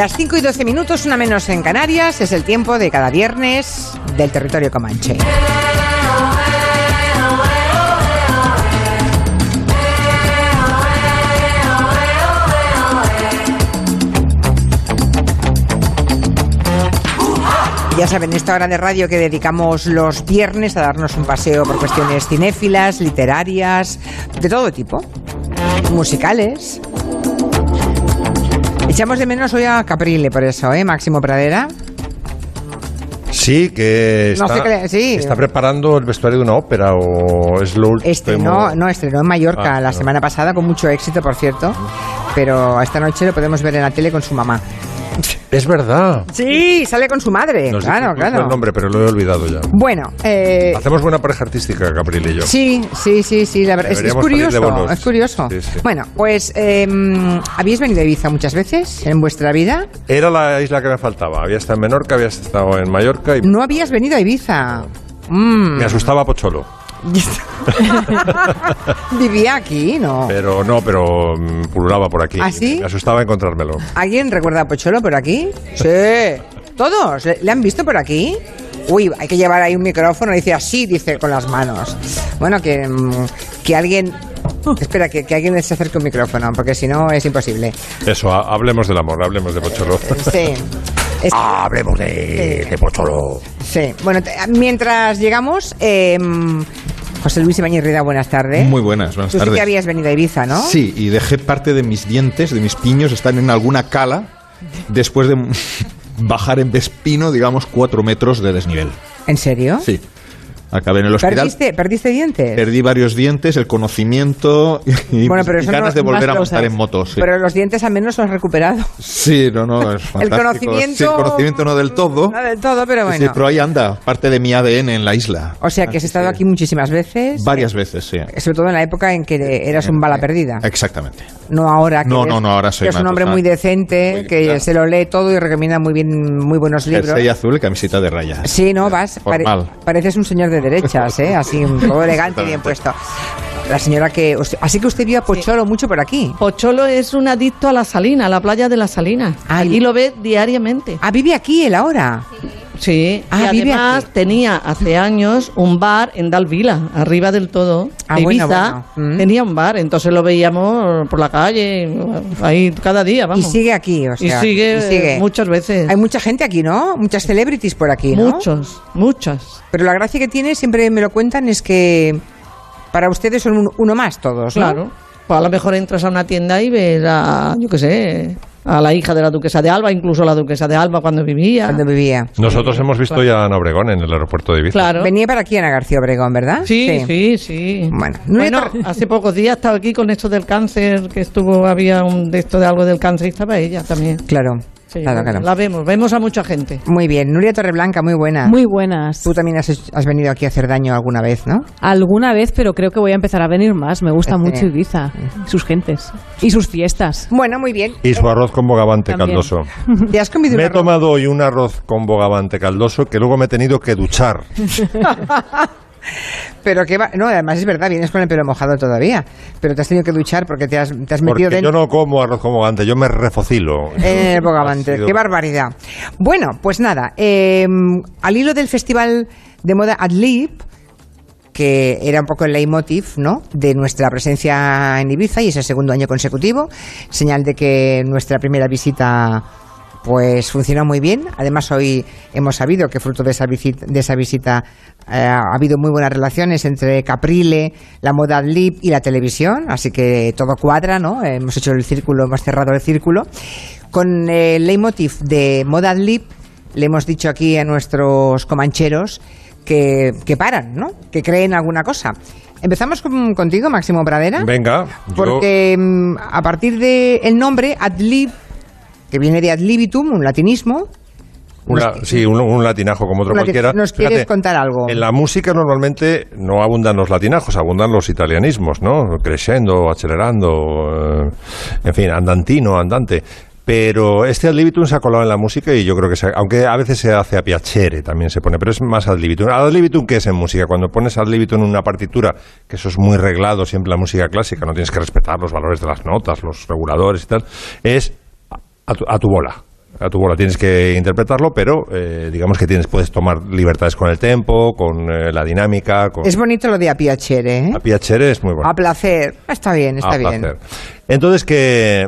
Las 5 y 12 minutos, una menos en Canarias, es el tiempo de cada viernes del territorio comanche. Ya saben, esta hora de radio que dedicamos los viernes a darnos un paseo por cuestiones cinéfilas, literarias, de todo tipo, musicales. Echamos de menos hoy a Caprile por eso, ¿eh? Máximo Pradera. Sí, que No está, sé sí. está preparando el vestuario de una ópera o es lo último. Estrenó, no, estrenó en Mallorca Ah, la no. semana pasada con mucho éxito, por cierto. Pero esta noche lo podemos ver en la tele con su mamá. Es verdad. Sí, sale con su madre. Nos claro, incluso claro. el nombre, pero lo he olvidado ya. Bueno, eh, Hacemos buena pareja artística, Gabriel y yo. Sí, sí, sí, sí, la verdad. Es, es curioso, es curioso. Sí, sí. Bueno, pues, eh, ¿habéis venido a Ibiza muchas veces en vuestra vida? Era la isla que me faltaba. Había estado en Menorca, había estado en Mallorca y No habías venido a Ibiza. Mm. me asustaba Pocholo. Vivía aquí, ¿no? Pero no, pero mm, pululaba por aquí. ¿Ah, sí? Me asustaba encontrármelo. ¿Alguien recuerda a Pocholo por aquí? Sí. ¿Todos? ¿Le le han visto por aquí? Uy, hay que llevar ahí un micrófono. Dice así, dice con las manos. Bueno, que, mm, que alguien... Espera, que, que alguien se acerque un micrófono, porque si no es imposible. Eso, ha- hablemos del amor, hablemos de Pocholo. Sí. Es- hablemos de, de Pocholo. Sí, bueno, te- mientras llegamos, eh, José Luis Ibañez Rida, buenas tardes. Muy buenas, buenas Tú sí tardes. que habías venido a Ibiza, ¿no? Sí, y dejé parte de mis dientes, de mis piños, están en alguna cala después de bajar en Vespino, digamos, cuatro metros de desnivel. ¿En serio? Sí. Acabé en el hospital. ¿Perdiste, ¿Perdiste dientes? Perdí varios dientes, el conocimiento y, Bueno, pero y ganas no- de volver a montar en moto. Sí. Pero los dientes al menos los has recuperado. Sí, no, no, es fantástico. conocimiento- Sí, el conocimiento no del todo. No del todo, pero Sí, bueno. pero ahí anda, parte de mi ADN en la isla. O sea, que has estado aquí muchísimas veces. Varias veces, sí. Sobre todo en la época en que eras un bala perdida. Exactamente. No ahora. Que No, eres- no, no, ahora soy que es un hombre muy decente, muy- que claro. se lo lee todo y recomienda muy bien, muy buenos libros. Jersey azul y camiseta de rayas. Sí, no, vas. pare- pareces un señor de derechas, ¿eh? Así, todo elegante y bien puesto. La señora que. Así que usted vio a Pocholo mucho por aquí. Pocholo es un adicto a la salina, a la playa de la salina. Ay. Allí lo ve diariamente. Ah, vive aquí él ahora. Sí, Ah, y vive además tenía hace años un bar en Dalvila, arriba del todo. Ah, de Ibiza, bueno. Mm. tenía un bar, entonces lo veíamos por la calle, ahí cada día, vamos. Y sigue aquí, o Y sea. sigue, y sigue. muchas veces. Hay mucha gente aquí, ¿no? Muchas celebrities por aquí, ¿no? Muchos, muchas. Pero la gracia que tiene, siempre me lo cuentan, es que para ustedes son un- uno más todos, ¿no? Claro. Pues a lo mejor entras a una tienda y ves a, yo qué sé, a la hija de la duquesa de Alba, incluso la duquesa de Alba cuando vivía. Cuando vivía. Nosotros hemos visto ya a Ana Obregón en el aeropuerto de Ibiza. Claro. Venía para aquí Ana García Obregón, ¿verdad? Sí, sí, sí. Bueno, hace pocos días estaba aquí con esto del cáncer, que estuvo, había un de esto de algo del cáncer y estaba ella también. Claro, Sí, claro, claro. La vemos, vemos a mucha gente. Muy bien. Nuria Torreblanca, muy buena. Muy buenas. Tú también has, has venido aquí a hacer daño alguna vez, ¿no? Alguna vez, pero creo que voy a empezar a venir más. Me gusta Este. mucho Ibiza, sus gentes y sus fiestas. Bueno, muy bien. Y su arroz con bogavante También. caldoso. ¿Te has comido Me he arroz? tomado hoy un arroz con bogavante caldoso que luego me he tenido que duchar. Pero que va... No, además es verdad, vienes con el pelo mojado todavía. Pero te has tenido que duchar porque te has, te has metido Porque dentro yo no como arroz con bogavante, yo me refocilo. en el bogavante. Ha sido- ¡Qué barbaridad! Bueno, pues nada. eh, al hilo del festival de moda Adlib, que era un poco el leitmotiv ¿no? de nuestra presencia en Ibiza y es el segundo año consecutivo, señal de que nuestra primera visita pues funcionó muy bien. Además, hoy hemos sabido que fruto de esa visita, de esa visita eh, ha habido muy buenas relaciones entre Caprile, la moda Adlib y la televisión, así que todo cuadra, ¿no? Hemos hecho el círculo, hemos cerrado el círculo. Con el leitmotiv de moda Adlib, le hemos dicho aquí a nuestros comancheros que, que paran, ¿no? Que creen alguna cosa. Empezamos con- contigo, Máximo Pradera. Venga, Porque mm, a partir del nombre Adlib, que viene de ad libitum, un latinismo, Una- sí, un, un latinajo como otro cualquiera. ¿nos quieres contar algo? En la música normalmente no abundan los latinajos, abundan los italianismos, ¿no? Crescendo, acelerando, eh, en fin, andantino, andante. Pero este ad libitum se ha colado en la música y yo creo que, se- aunque a veces se hace a piacere, también se pone, pero es más ad libitum. ¿Ad libitum qué es en música? Cuando pones ad libitum en una partitura, que eso es muy reglado siempre en la música clásica, no tienes que respetar los valores de las notas, los reguladores y tal, es a tu, a tu bola. a tu bola. Tienes que interpretarlo, pero eh, digamos que tienes puedes tomar libertades con el tempo, con eh, la dinámica, con Es bonito lo de a piacere, ¿eh? a piacere es muy bueno. A placer. Está bien, está A bien. placer. Entonces, ¿qué,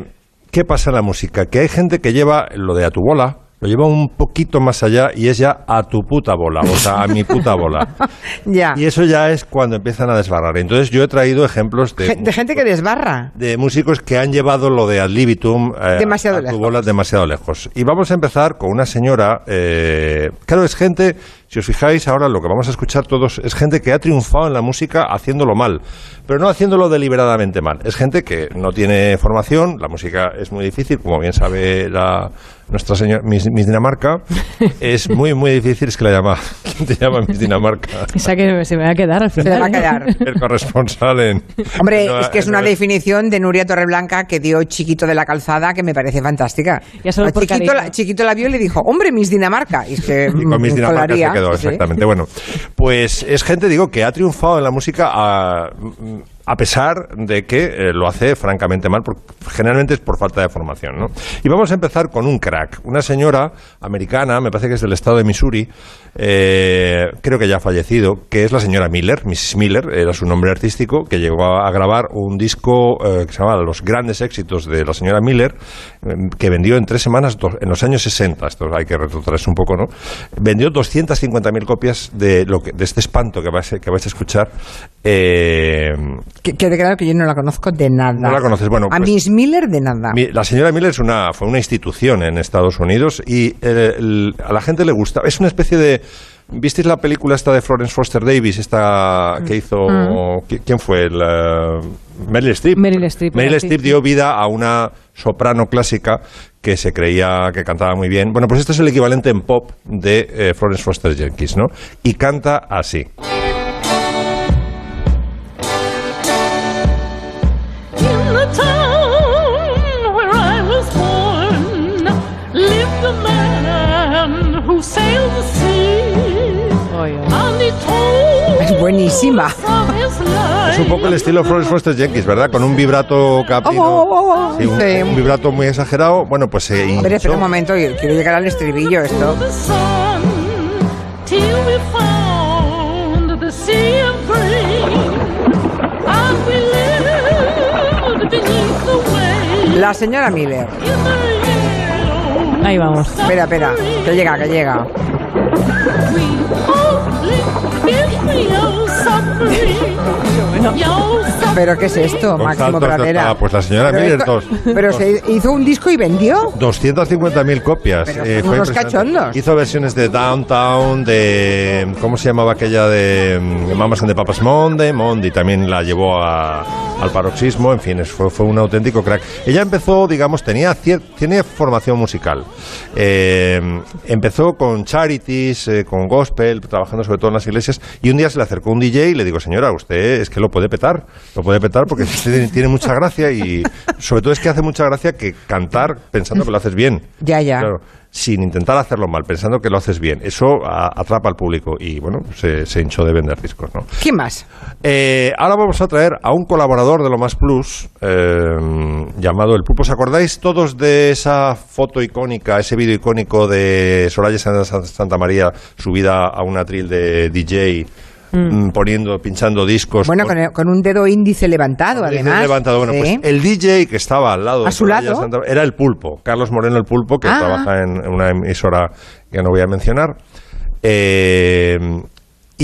¿qué pasa en la música? Que hay gente que lleva lo de a tu bola, lo lleva un poquito más allá y es ya a tu puta bola, o sea, a mi puta bola. Ya. Y eso ya es cuando empiezan a desbarrar. Entonces, yo he traído ejemplos de, De gente que desbarra. de músicos que han llevado lo de ad libitum eh, Demasiado a tu lejos. bola demasiado lejos. Y vamos a empezar con una señora, eh, claro, es gente, si os fijáis ahora lo que vamos a escuchar todos, es gente que ha triunfado en la música haciéndolo mal, pero no haciéndolo deliberadamente mal. Es gente que no tiene formación, la música es muy difícil, como bien sabe la, nuestra señora Miss, Miss Dinamarca, es muy, muy difícil, es que la llama, ¿quién te llama Miss Dinamarca? Esa que se me va a quedar al Se final. le va a quedar. El corresponsal en... Hombre, en- es que es en- una definición de Nuria Torreblanca que dio Chiquito de la Calzada que me parece fantástica. Ya solo A por Chiquito, la, Chiquito la vio y le dijo, hombre, Miss Dinamarca. Y es que Y con mis mm, Dinamarca se quedó, sí. exactamente. Bueno, pues es gente, digo, que ha triunfado en la música a, a pesar de que eh, lo hace francamente mal, generalmente es por falta de formación, ¿no? Y vamos a empezar con un crack, una señora americana, me parece que es del estado de Missouri, eh, creo que ya ha fallecido, que es la señora Miller, Mrs. Miller, era su nombre artístico, que llegó a, grabar un disco eh, que se llamaba Los grandes éxitos de la señora Miller, eh, que vendió en tres semanas, do- en los años 60, esto hay que retrotraerse un poco, ¿no? Vendió 250.000 copias de, lo que, de este espanto que vais, que vais a escuchar. Que quede claro que yo no la conozco de nada. No la conoces, bueno, A pues- Miss Miller de nada. Mi- La señora Miller es una, fue una institución en Estados Unidos y eh, el- a la gente le gusta. Es una especie de. ¿Visteis la película esta de Florence Foster Davis? Esta que hizo. ¿qui- ¿Quién fue? La- Meryl Streep. Meryl Streep, Meryl Streep dio vida a una soprano clásica que se creía que cantaba muy bien. Bueno, pues este es el equivalente en pop de eh, Florence Foster Jenkins, ¿no? Y canta así. His Es un poco el estilo Florence Foster Jenkins, ¿verdad? Con un vibrato caprino. Oh, oh, oh, oh. Sí, un, Sí. un vibrato muy exagerado. Bueno, pues se A ver, hinchó. espera un momento, yo quiero llegar al estribillo esto. La señora Miller. Ahí vamos. Espera, espera, que llega, que llega. ¿Pero qué es esto, Máximo Pradera? Pues la señora Pero Miller, esto- dos. Pero Dos. se hizo un disco y vendió. 250.000 copias. Pero Eh, son fue unos impresionante. cachondos. Hizo versiones de Downtown, de. ¿Cómo se llamaba aquella de mm, Mamas and the Papas Monday? Monday también la llevó a- al paroxismo. En fin, fue, fue un auténtico crack. Ella empezó, digamos, tenía, cier- tiene formación musical. Eh, empezó con charities, eh, con gospel, trabajando sobre todo en las iglesias. Y un día se le acercó un DJ y le digo, señora, usted es que lo puede petar. Lo puede petar porque usted tiene mucha gracia y sobre todo es que hace mucha gracia que cantar pensando que lo haces bien. Ya, ya. Claro, sin intentar hacerlo mal, pensando que lo haces bien. Eso a- atrapa al público y, bueno, se, se hinchó de vender discos, ¿no? ¿Quién más? Eh, ahora vamos a traer a un colaborador de Lo Más Plus eh, llamado El Pulpo. ¿Os acordáis todos de esa foto icónica, ese vídeo icónico de Soraya San- San- Santa María subida a un atril de DJ, mm, poniendo, pinchando discos? Bueno, con- con, un dedo índice levantado, además. levantado. Bueno, Sí. pues el DJ que estaba al lado ¿A su lado? Santa- era el Pulpo, Carlos Moreno el Pulpo, que Ah. trabaja en una emisora que no voy a mencionar. Eh,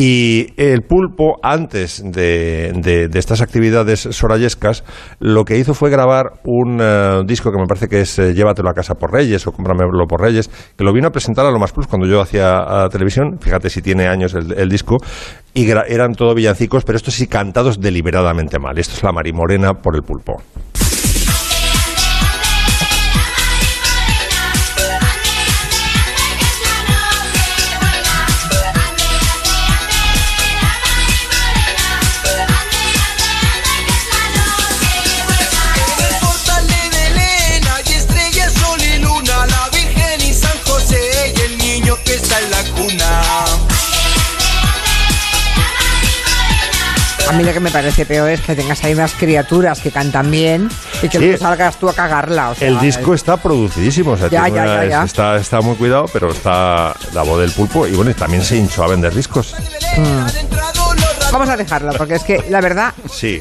y el Pulpo, antes de, de- de estas actividades sorayescas, lo que hizo fue grabar un eh, disco que me parece que es eh, Llévatelo a casa por Reyes o Cómpramelo por Reyes, que lo vino a presentar a lo más plus cuando yo hacía televisión. Fíjate si tiene años el, el disco. Y eran todo villancicos, pero estos sí cantados deliberadamente mal. Esto es La Marimorena por el Pulpo. Mí lo que me parece peor es que tengas ahí unas criaturas que cantan bien y que Sí. luego salgas tú a cagarla. o sea, El disco está producidísimo, o sea, Ya, tiene ya, una- ya, ya. Está, está muy cuidado, pero está la voz del pulpo y bueno, y también se hinchó a vender discos. Vamos a dejarlo, porque es que la verdad, Sí,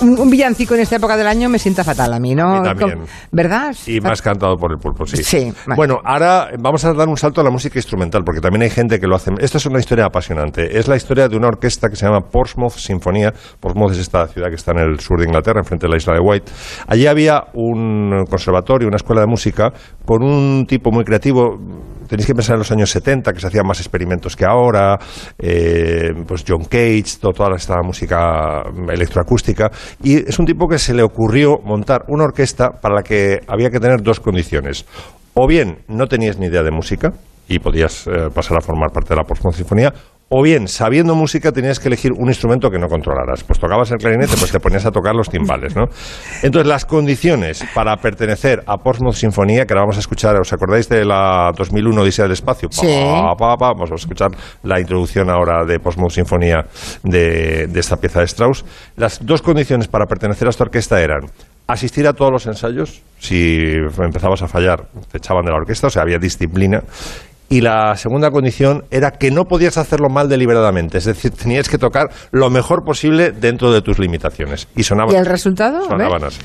un, un villancico en esta época del año me sienta fatal a mí, ¿no? A mí también. ¿Verdad? y más cantado por el pulpo, sí. Sí, vale. Bueno, ahora vamos a dar un salto a la música instrumental, porque también hay gente que lo hace. Esta es una historia apasionante. Es la historia de una orquesta que se llama Portsmouth Sinfonía. Portsmouth es esta ciudad que está en el sur de Inglaterra, enfrente de la isla de White. Allí había un conservatorio, una escuela de música, con un tipo muy creativo. Tenéis que pensar en los años 70, que se hacían más experimentos que ahora. eh, pues John Cage, to- toda esta música electroacústica. Y es un tipo que se le ocurrió montar una orquesta para la que había que tener dos condiciones. O bien no tenías ni idea de música y podías eh, pasar a formar parte de la Portsmouth Sinfonía, o bien, sabiendo música, tenías que elegir un instrumento que no controlaras. Pues tocabas el clarinete, pues te ponías a tocar los timbales, ¿no? Entonces, las condiciones para pertenecer a Portsmouth Sinfonía, que ahora vamos a escuchar, ¿os acordáis de la 2001 Odisea del Espacio? Sí. Pa, pa, pa, vamos a escuchar la introducción ahora de Portsmouth Sinfonía de, de esta pieza de Strauss. Las dos condiciones para pertenecer a esta orquesta eran asistir a todos los ensayos, si empezabas a fallar, te echaban de la orquesta, o sea, había disciplina. Y la segunda condición era que no podías hacerlo mal deliberadamente, es decir, tenías que tocar lo mejor posible dentro de tus limitaciones. Y sonaban, ¿Y el resultado? Sonaban así.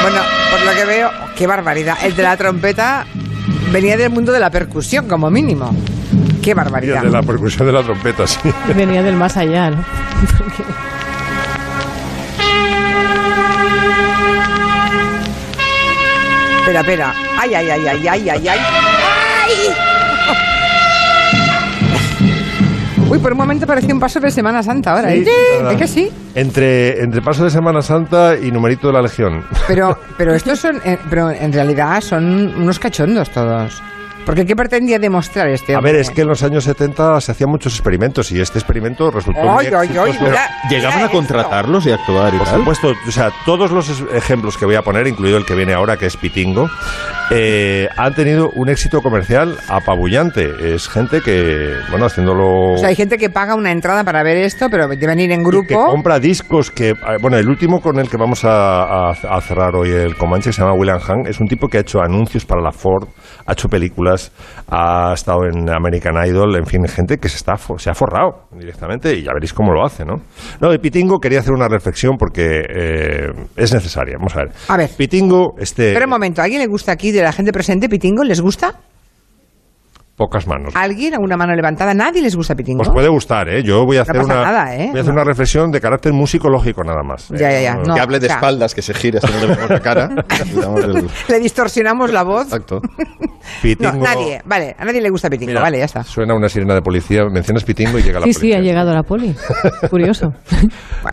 Bueno, por lo que veo, qué barbaridad. El de la trompeta venía del mundo de la percusión, como mínimo. Qué barbaridad. de la percusión de la trompeta, sí. Venía del más allá, ¿no? Espera, espera. Ay, ay, ay, ay, ay, ay, ay. ¡Ay! Uy, por un momento parecía un paso de Semana Santa ahora. Sí, ¿eh? ¿Es que sí? Entre, entre paso de Semana Santa y numerito de la Legión. Pero, pero estos son, eh, pero en realidad son unos cachondos todos. Porque ¿qué pretendía demostrar este A hombre? ver, es que en los años 70 se hacían muchos experimentos y este experimento resultó muy Ay, ay, ay, exitoso. mira, ¿Llegaban mira a contratarlos y actuar y Por tal? supuesto, o sea, todos los ejemplos que voy a poner, incluido el que viene ahora, que es Pitingo, eh, han tenido un éxito comercial apabullante. Es gente que, bueno, haciéndolo... O sea, hay gente que paga una entrada para ver esto, pero deben ir en y grupo. que compra discos que... eh, Bueno, el último con el que vamos a, a- a cerrar hoy el Comanche, que se llama William Hung, es un tipo que ha hecho anuncios para la Ford, ha hecho películas, ha estado en American Idol, en fin, gente que se, está, se ha forrado directamente y ya veréis cómo lo hace, ¿no? No, de Pitingo quería hacer una reflexión porque eh, es necesaria. Vamos a ver. A ver. Pitingo, este... Pero un momento, ¿a alguien le gusta aquí de la gente presente Pitingo? ¿Les gusta? Pocas manos. ¿Alguien? ¿A una mano levantada? ¿Nadie les gusta Pitingo? Os puede gustar, ¿eh? Yo voy a hacer, una, nada, ¿eh? voy a hacer No. una reflexión de carácter musicológico nada más. Ya, ya, ya. No, No. que hable de o sea- espaldas, que se gire, así no le vemos la cara. Le damos el- Le distorsionamos la voz. Exacto. Pitingo- No, nadie. Vale, a nadie le gusta Pitingo. Mira, vale, ya está. Suena una sirena de policía, mencionas Pitingo y llega la Sí, policía. sí, ha llegado la poli. Curioso.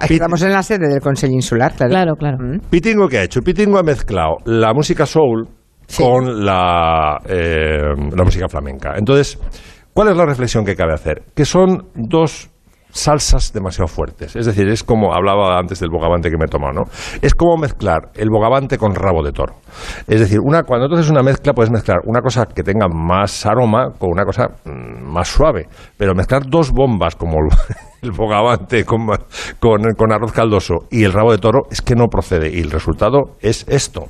Estamos en la sede del Consejo Insular, claro. Claro, claro. Mm. Pitingo, ¿qué ha hecho? Pitingo ha mezclado la música soul Con la, eh, la música flamenca. Entonces, ¿cuál es la reflexión que cabe hacer? Que son dos salsas demasiado fuertes. Es decir, es como hablaba antes del bogavante que me he tomado, ¿no? Es como mezclar el bogavante con rabo de toro. Es decir, una, cuando tú haces una mezcla, puedes mezclar una cosa que tenga más aroma con una cosa mm, más suave. Pero mezclar dos bombas como el, bogavante con, con, con arroz caldoso y el rabo de toro es que no procede. Y el resultado es esto.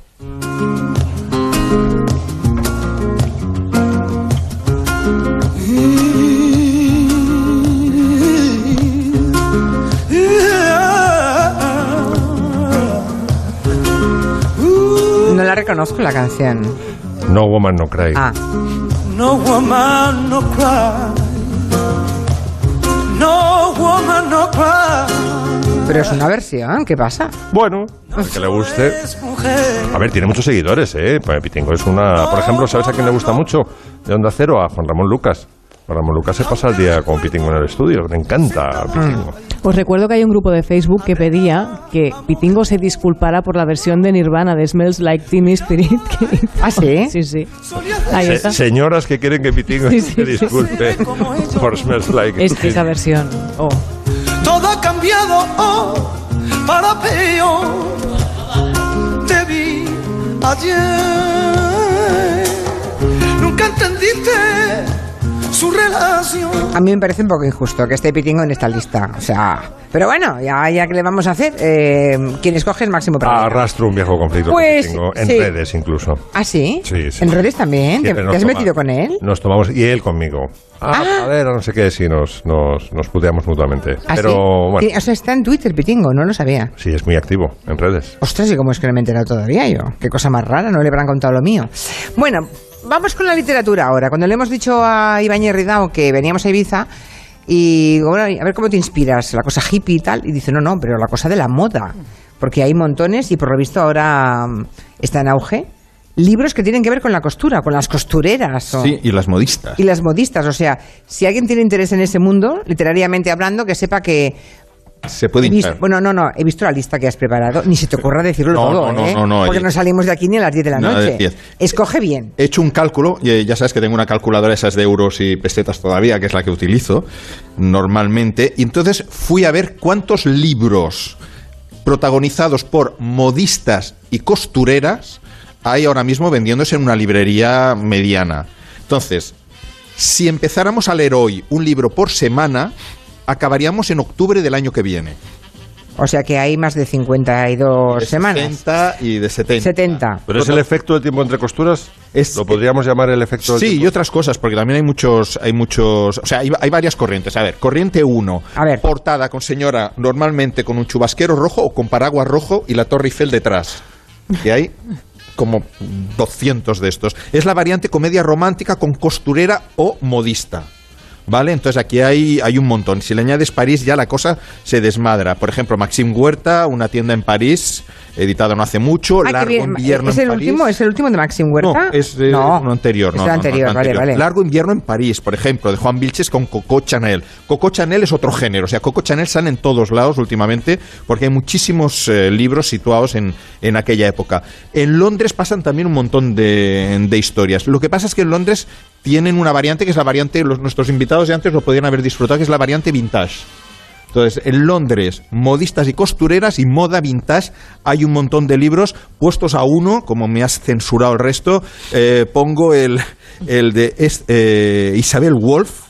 La reconozco la canción. No Woman No Cry. Ah, No woman, no cry. No woman, no cry. pero es una versión. ¿Qué pasa? Bueno, al que le guste. A ver, tiene muchos seguidores, ¿eh? Pues Pitingo es una... Por ejemplo, ¿sabes a quién le gusta mucho de Onda Cero? A Juan Ramón Lucas. Ramón Lucas se pasa el día con Pitingo en el estudio. Le encanta Pitingo. Os recuerdo que hay un grupo de Facebook que pedía que Pitingo se disculpara por la versión de Nirvana de Smells Like Teen Spirit. que. ¿Ah, sí? Sí, sí. Ahí Se- está. señoras que quieren que Pitingo Sí, se sí, sí. disculpe por Smells Like Es esa versión. Oh. Todo ha cambiado, oh. para peor. Te vi ayer, nunca entendiste su relación. A mí me parece un poco injusto que esté Pitingo en esta lista. O sea, pero bueno, ya, ya que le vamos a hacer, eh, quien escoge es Máximo Pradera. Arrastro un viejo conflicto Pues, que tengo en sí. redes incluso. ¿Ah, sí? Sí, sí. ¿En redes también? ¿Te, te has toma- metido con él? Nos tomamos, y él conmigo. Ah, Ah. a ver, no sé qué, sí, nos, nos, nos puteamos mutuamente. ¿Ah, Pero sí? bueno, O sea, está en Twitter Pitingo, no lo sabía. sí, es muy activo en redes. Ostras, ¿y cómo es que no me he enterado todavía yo? Qué cosa más rara, no le habrán contado lo mío. Bueno, vamos con la literatura ahora. Cuando le hemos dicho a Ibáñez Ridao que veníamos a Ibiza y bueno, a ver cómo te inspiras, la cosa hippie y tal, y dice, no, no, pero la cosa de la moda, porque hay montones y por lo visto ahora mm, está en auge. Libros que tienen que ver con la costura, con las costureras. o- Sí, y las modistas. y las modistas. O sea, si alguien tiene interés en ese mundo, literariamente hablando, que sepa que Se puede hinchar. bueno, no, no, he visto la lista que has preparado. Ni se te ocurra decirlo No, todo, no, no, ¿eh? no, no, Porque eh. no salimos de aquí ni a las 10 de la de noche. 10. Escoge bien. He hecho un cálculo, y eh, ya sabes que tengo una calculadora esas de euros y pesetas todavía, que es la que utilizo normalmente, y entonces fui a ver cuántos libros protagonizados por modistas y costureras hay ahora mismo vendiéndose en una librería mediana. Entonces, si empezáramos a leer hoy un libro por semana, acabaríamos en octubre del año que viene. O sea que hay más de 52 De semanas. 60 y de 70. 70. ¿Pero es el efecto del tiempo entre costuras? Es- ¿Lo podríamos llamar el efecto del Sí, tiempo? y otras cosas, porque también hay muchos, hay muchos, o sea, hay, hay varias corrientes. A ver, corriente 1, A ver. portada con señora normalmente con un chubasquero rojo o con paraguas rojo y la Torre Eiffel detrás. Y hay como 200 de estos. Es la variante comedia romántica con costurera o modista. ¿Vale? Entonces aquí hay, hay un montón. Si le añades París ya la cosa se desmadra. Por ejemplo, Maxim Huerta, una tienda en París, editado no hace mucho, Ah, Largo bien. Invierno ¿Es en el París. último? ¿Es el último de Maxim Huerta? No, es de No, uno anterior. Es no, el no, no, anterior, no, vale, anterior. vale. Largo invierno en París, por ejemplo, de Juan Vilches con Coco Chanel. Coco Chanel es otro género, o sea, Coco Chanel sale en todos lados últimamente porque hay muchísimos eh, libros situados en, en aquella época. En Londres pasan también un montón de, de historias. Lo que pasa es que en Londres tienen una variante que es la variante, los, nuestros invitados de antes lo podían haber disfrutado, que es la variante vintage. Entonces, en Londres, modistas y costureras y moda vintage, hay un montón de libros puestos a uno, como me has censurado el resto, eh, pongo el, el de eh, Isabel Wolf,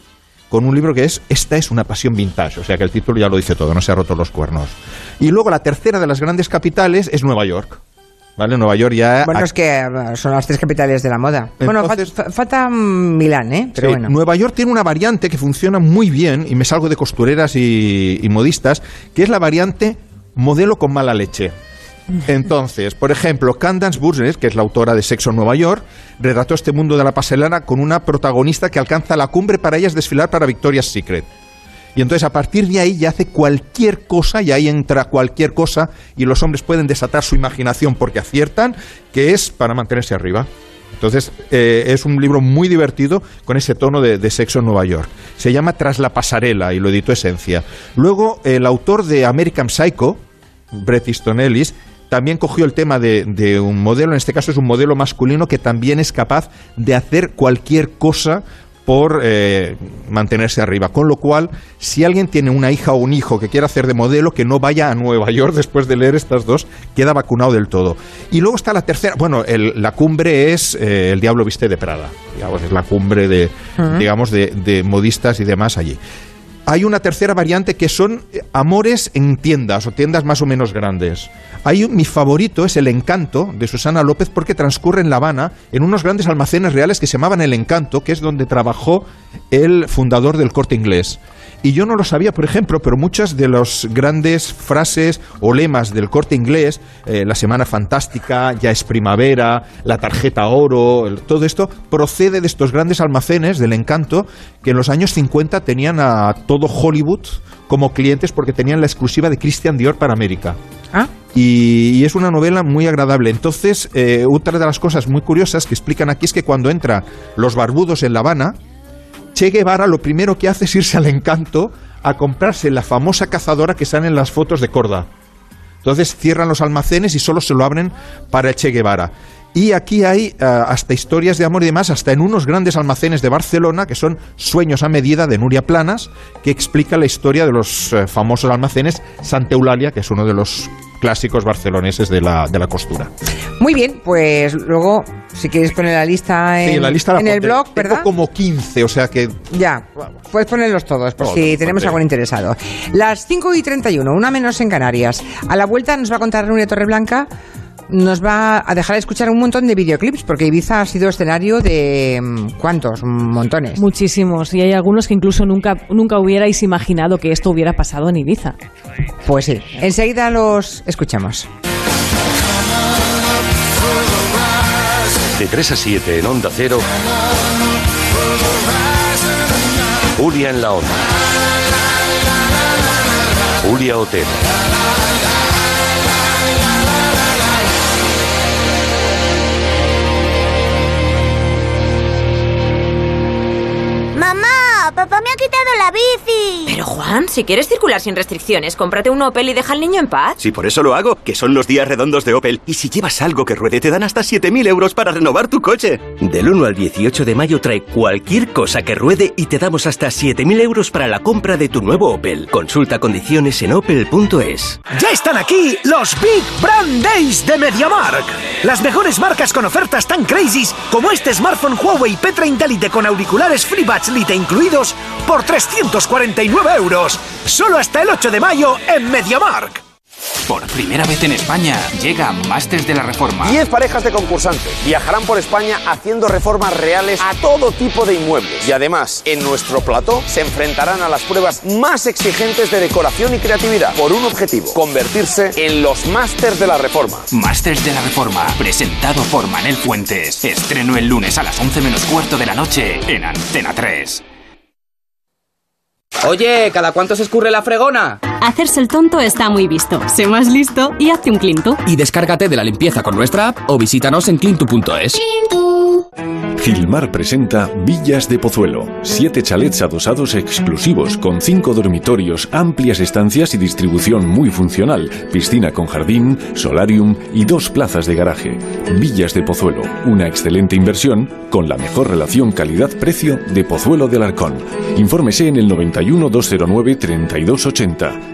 con un libro que es Esta es una pasión vintage, o sea que el título ya lo dice todo, no se ha roto los cuernos. Y luego la tercera de las grandes capitales es Nueva York. ¿Vale? Nueva York ya... Bueno, es que eh, son las tres capitales de la moda. bueno, Entonces- falta Milán, ¿eh? Pero Sí, bueno. Nueva York tiene una variante que funciona muy bien, y me salgo de costureras y, y modistas, que es la variante modelo con mala leche. Entonces, por ejemplo, Candace Burgess, que es la autora de Sexo en Nueva York, retrató este mundo de la pasarela con una protagonista que alcanza la cumbre para ellas desfilar para Victoria's Secret. Y entonces a partir de ahí ya hace cualquier cosa y ahí entra cualquier cosa y los hombres pueden desatar su imaginación porque aciertan, que es para mantenerse arriba. Entonces eh, es un libro muy divertido con ese tono de, sexo en Nueva York. Se llama Tras la pasarela y lo editó Esencia. Luego el autor de American Psycho, Bret Easton Ellis, también cogió el tema de un modelo, en este caso es un modelo masculino que también es capaz de hacer cualquier cosa por eh, mantenerse arriba. Con lo cual, si alguien tiene una hija o un hijo que quiera hacer de modelo, que no vaya a Nueva York después de leer estas dos, queda vacunado del todo. Y luego está la tercera, bueno, el- la cumbre es eh, El Diablo Viste de Prada, digamos, es la cumbre de, digamos, de, de modistas y demás allí. Hay una tercera variante que son eh, amores en tiendas o tiendas más o menos grandes. Hay mi favorito es El Encanto de Susana López porque transcurre en La Habana en unos grandes almacenes reales que se llamaban El Encanto, que es donde trabajó el fundador del Corte Inglés. Y yo no lo sabía, por ejemplo, pero muchas de las grandes frases o lemas del corte inglés, eh, la semana fantástica, ya es primavera, la tarjeta oro, el- todo esto procede de estos grandes almacenes del encanto que en los años 50 tenían a todo Hollywood como clientes porque tenían la exclusiva de Christian Dior para América. Ah, Y, y es una novela muy agradable. Entonces, eh, otra de las cosas muy curiosas que explican aquí es que cuando entran los barbudos en La Habana, Che Guevara lo primero que hace es irse al encanto a comprarse la famosa cazadora que sale en las fotos de Corda. Entonces cierran los almacenes y solo se lo abren para el Che Guevara. Y aquí hay eh, hasta historias de amor y demás, hasta en unos grandes almacenes de Barcelona, que son Sueños a medida de Nuria Planas, que explica la historia de los eh, famosos almacenes Santa Eulalia, que es uno de los clásicos barceloneses de la, de la costura. Muy bien, pues luego, si quieres poner la lista en, Sí, la lista la en el blog, Tengo ¿verdad? como 15, o sea que Ya, puedes ponerlos todos, por si tenemos algún interesado. Las 5 y 31, una menos en Canarias. A la vuelta nos va a contar Nuria Torreblanca, nos va a dejar escuchar un montón de videoclips, porque Ibiza ha sido escenario de... mm, ¿Cuántos? Montones. Muchísimos. Y hay algunos que incluso nunca, nunca hubierais imaginado que esto hubiera pasado en Ibiza. Pues sí, enseguida los escuchamos. De 3 a 7 en Onda Cero. Julia en la Onda. Julia Otero. Si quieres circular sin restricciones, cómprate un Opel y deja al niño en paz. Si por eso lo hago, que son los días redondos de Opel. Y si llevas algo que ruede, te dan hasta 7.000 euros para renovar tu coche. Del 1 al 18 de mayo trae cualquier cosa que ruede y te damos hasta 7.000 euros para la compra de tu nuevo Opel. Consulta condiciones en opel.es. Ya están aquí los Big Brand Days de MediaMark. Las mejores marcas con ofertas tan crazy como este smartphone Huawei P30 Lite con auriculares FreeBuds Lite incluidos por 349 euros. Solo hasta el 8 de mayo en MediaMark. Por primera vez en España llega Masters de la Reforma. 10 parejas de concursantes viajarán por España haciendo reformas reales a todo tipo de inmuebles. Y además, en nuestro plató se enfrentarán a las pruebas más exigentes de decoración y creatividad por un objetivo, convertirse en los másters de la reforma. Masters de la Reforma, presentado por Manel Fuentes. Estreno el lunes a las 11 menos cuarto de la noche en Antena 3. Oye, ¿cada cuánto se escurre la fregona? Hacerse el tonto está muy visto. Sé más listo y hazte un Clintu. Y descárgate de la limpieza con nuestra app o visítanos en clintu.es. Gilmar presenta Villas de Pozuelo. Siete chalets adosados exclusivos con cinco dormitorios, amplias estancias y distribución muy funcional, piscina con jardín, solarium y dos plazas de garaje. Villas de Pozuelo, una excelente inversión con la mejor relación calidad-precio de Pozuelo del Arcón. Infórmese en el 91 209 3280.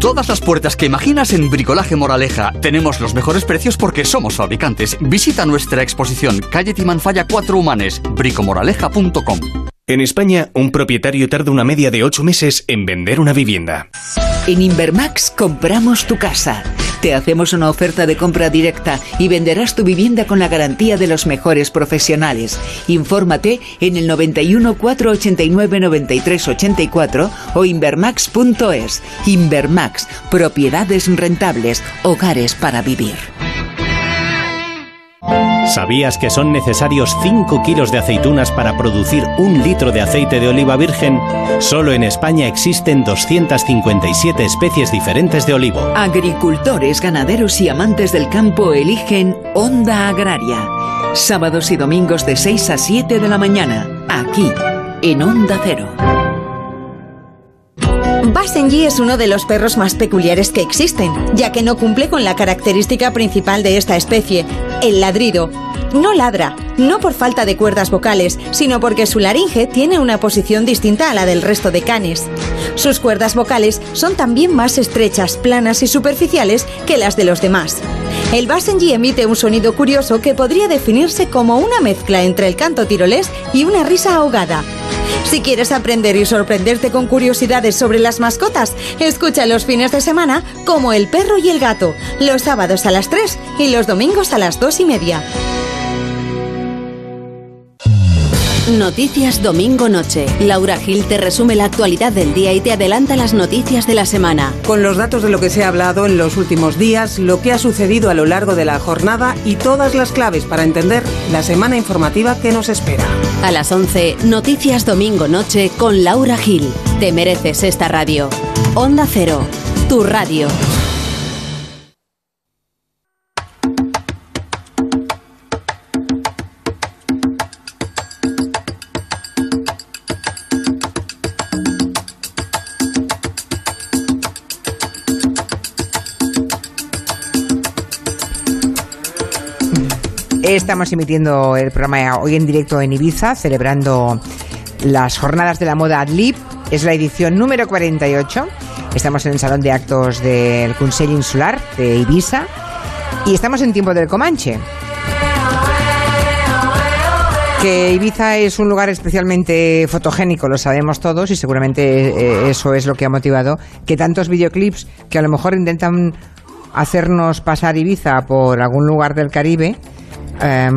Todas las puertas que imaginas en Bricolaje Moraleja. Tenemos los mejores precios porque somos fabricantes. Visita nuestra exposición Calle Timanfaya 4 Humanes, bricomoraleja.com. En España, un propietario tarda una media de 8 meses en vender una vivienda. En Invermax compramos tu casa. Te hacemos una oferta de compra directa y venderás tu vivienda con la garantía de los mejores profesionales. Infórmate en el 91 489 93 84 o invermax.es. Invermax, propiedades rentables, hogares para vivir. ¿Sabías que son necesarios 5 kilos de aceitunas para producir un litro de aceite de oliva virgen? Solo en España existen 257 especies diferentes de olivo. Agricultores, ganaderos y amantes del campo eligen Onda Agraria. Sábados y domingos de 6 a 7 de la mañana, aquí, en Onda Cero. Basenji es uno de los perros más peculiares que existen, ya que no cumple con la característica principal de esta especie, el ladrido. No ladra, no por falta de cuerdas vocales, sino porque su laringe tiene una posición distinta a la del resto de canes. Sus cuerdas vocales son también más estrechas, planas y superficiales que las de los demás. El Basenji emite un sonido curioso que podría definirse como una mezcla entre el canto tirolés y una risa ahogada. Si quieres aprender y sorprenderte con curiosidades sobre las mascotas, escucha los fines de semana como El perro y el gato, los sábados a las 3 y los domingos a las 2 y media. Noticias Domingo Noche. Laura Gil te resume la actualidad del día y te adelanta las noticias de la semana. Con los datos de lo que se ha hablado en los últimos días, lo que ha sucedido a lo largo de la jornada y todas las claves para entender la semana informativa que nos espera. A las 11, Noticias Domingo Noche con Laura Gil. Te mereces esta radio. Onda Cero, tu radio. Estamos emitiendo el programa hoy en directo en Ibiza, celebrando las jornadas de la moda Adlib. Es la edición número 48. Estamos en el salón de actos del Consell Insular de Ibiza y estamos en tiempo del Comanche. Que Ibiza es un lugar especialmente fotogénico, lo sabemos todos, y seguramente eh, eso es lo que ha motivado que tantos videoclips que a lo mejor intentan hacernos pasar Ibiza por algún lugar del Caribe, em,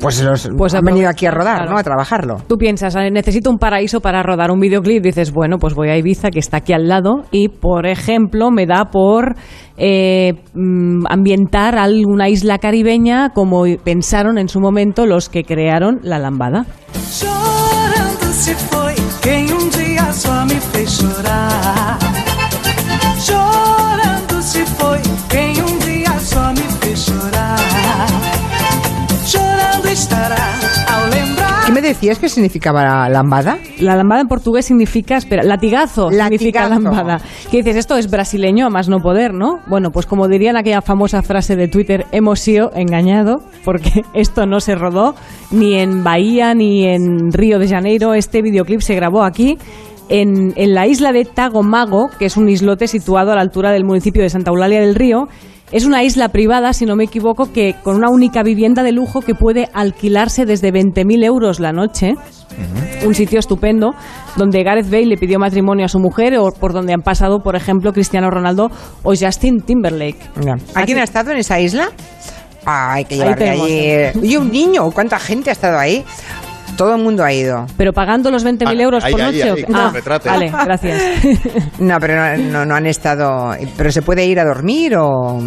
pues los Pues han venido aquí a rodar, claro. ¿no? A trabajarlo. Tú piensas, "Ah, necesito un paraíso para rodar un videoclip. Dices, bueno, pues voy a Ibiza, que está aquí al lado, y por ejemplo, me da por eh, mm, ambientar alguna isla caribeña como pensaron en su momento los que crearon la lambada. Chorando se só me fez se foi quem decías que significaba la lambada? La lambada en portugués significa, espera, latigazo, significa lambada. Que dices, esto es brasileño, a más no poder, ¿no? Bueno, pues como dirían aquella famosa frase de Twitter, hemos sido engañado, porque esto no se rodó ni en Bahía ni en Río de Janeiro. Este videoclip se grabó aquí. En, en la isla de Tagomago, que es un islote situado a la altura del municipio de Santa Eulalia del Río, es una isla privada, si no me equivoco, que con una única vivienda de lujo que puede alquilarse desde 20.000 euros la noche. Un sitio estupendo donde Gareth Bale le pidió matrimonio a su mujer o por donde han pasado, por ejemplo, Cristiano Ronaldo o Justin Timberlake. ¿Alguien ha estado en esa isla? Hay que tenemos, allí. Oye, un niño, ¿cuánta gente ha estado ahí? Todo el mundo ha ido. ¿Pero pagando los 20.000 Ah, euros ahí, por ahí, noche? ahí, ah, retrate. vale, gracias. No, pero no, no, no han estado. ¿Pero se puede ir a dormir o.?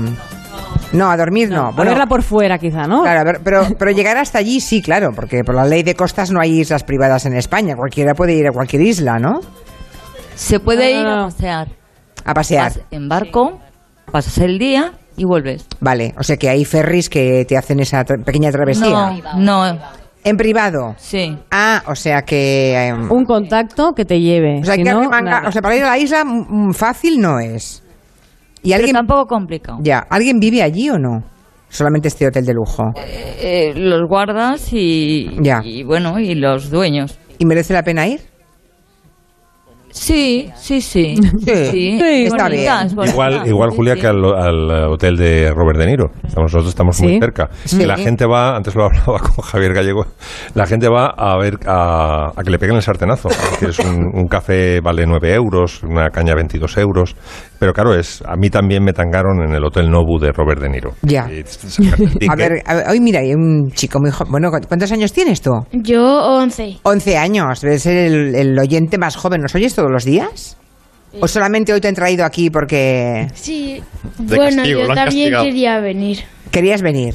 No, a dormir no. a verla por fuera quizá, ¿no? Claro, pero, pero llegar hasta allí sí, claro, porque por la ley de costas no hay islas privadas en España. Cualquiera puede ir a cualquier isla, ¿no? Se puede No, ir no, no. a pasear. A pasear. Vas en barco, pasas el día y vuelves. Vale, o sea que hay ferries que te hacen esa tra- pequeña travesía. No, no. ¿En privado? Sí. Ah, o sea que. em, Un contacto que te lleve. o sea, si que no, o sea, para ir a la isla mm, fácil no es. ¿Y Pero alguien, tampoco complicado. ya, ¿alguien vive allí o no? Solamente este hotel de lujo. Eh, los guardas y, Ya. y bueno, y los dueños. ¿Y merece la pena ir? Sí, sí, sí. Sí, está bonitas, bien. bonitas. Igual, igual Sí, Julia, sí. que al, al hotel de Robert De Niro. Estamos, nosotros estamos Sí. muy cerca. Sí. Que la gente va, antes lo hablaba con Javier Gallego, la gente va a ver a, a que le peguen el sartenazo. Es un, un café vale 9 euros, una caña 22 euros. Pero claro, es a mí también me tangaron en el Hotel Nobu de Robert De Niro. Ya. A ver, a ver, hoy mira, hay un chico muy joven. Bueno, ¿cu- ¿cuántos años tienes tú? Yo 11. 11 años. Debes ser el, el oyente más joven. ¿Nos oyes todos los días? ¿O solamente hoy te han traído aquí porque Sí. De bueno, castigo, yo también castigado. quería venir. querías venir?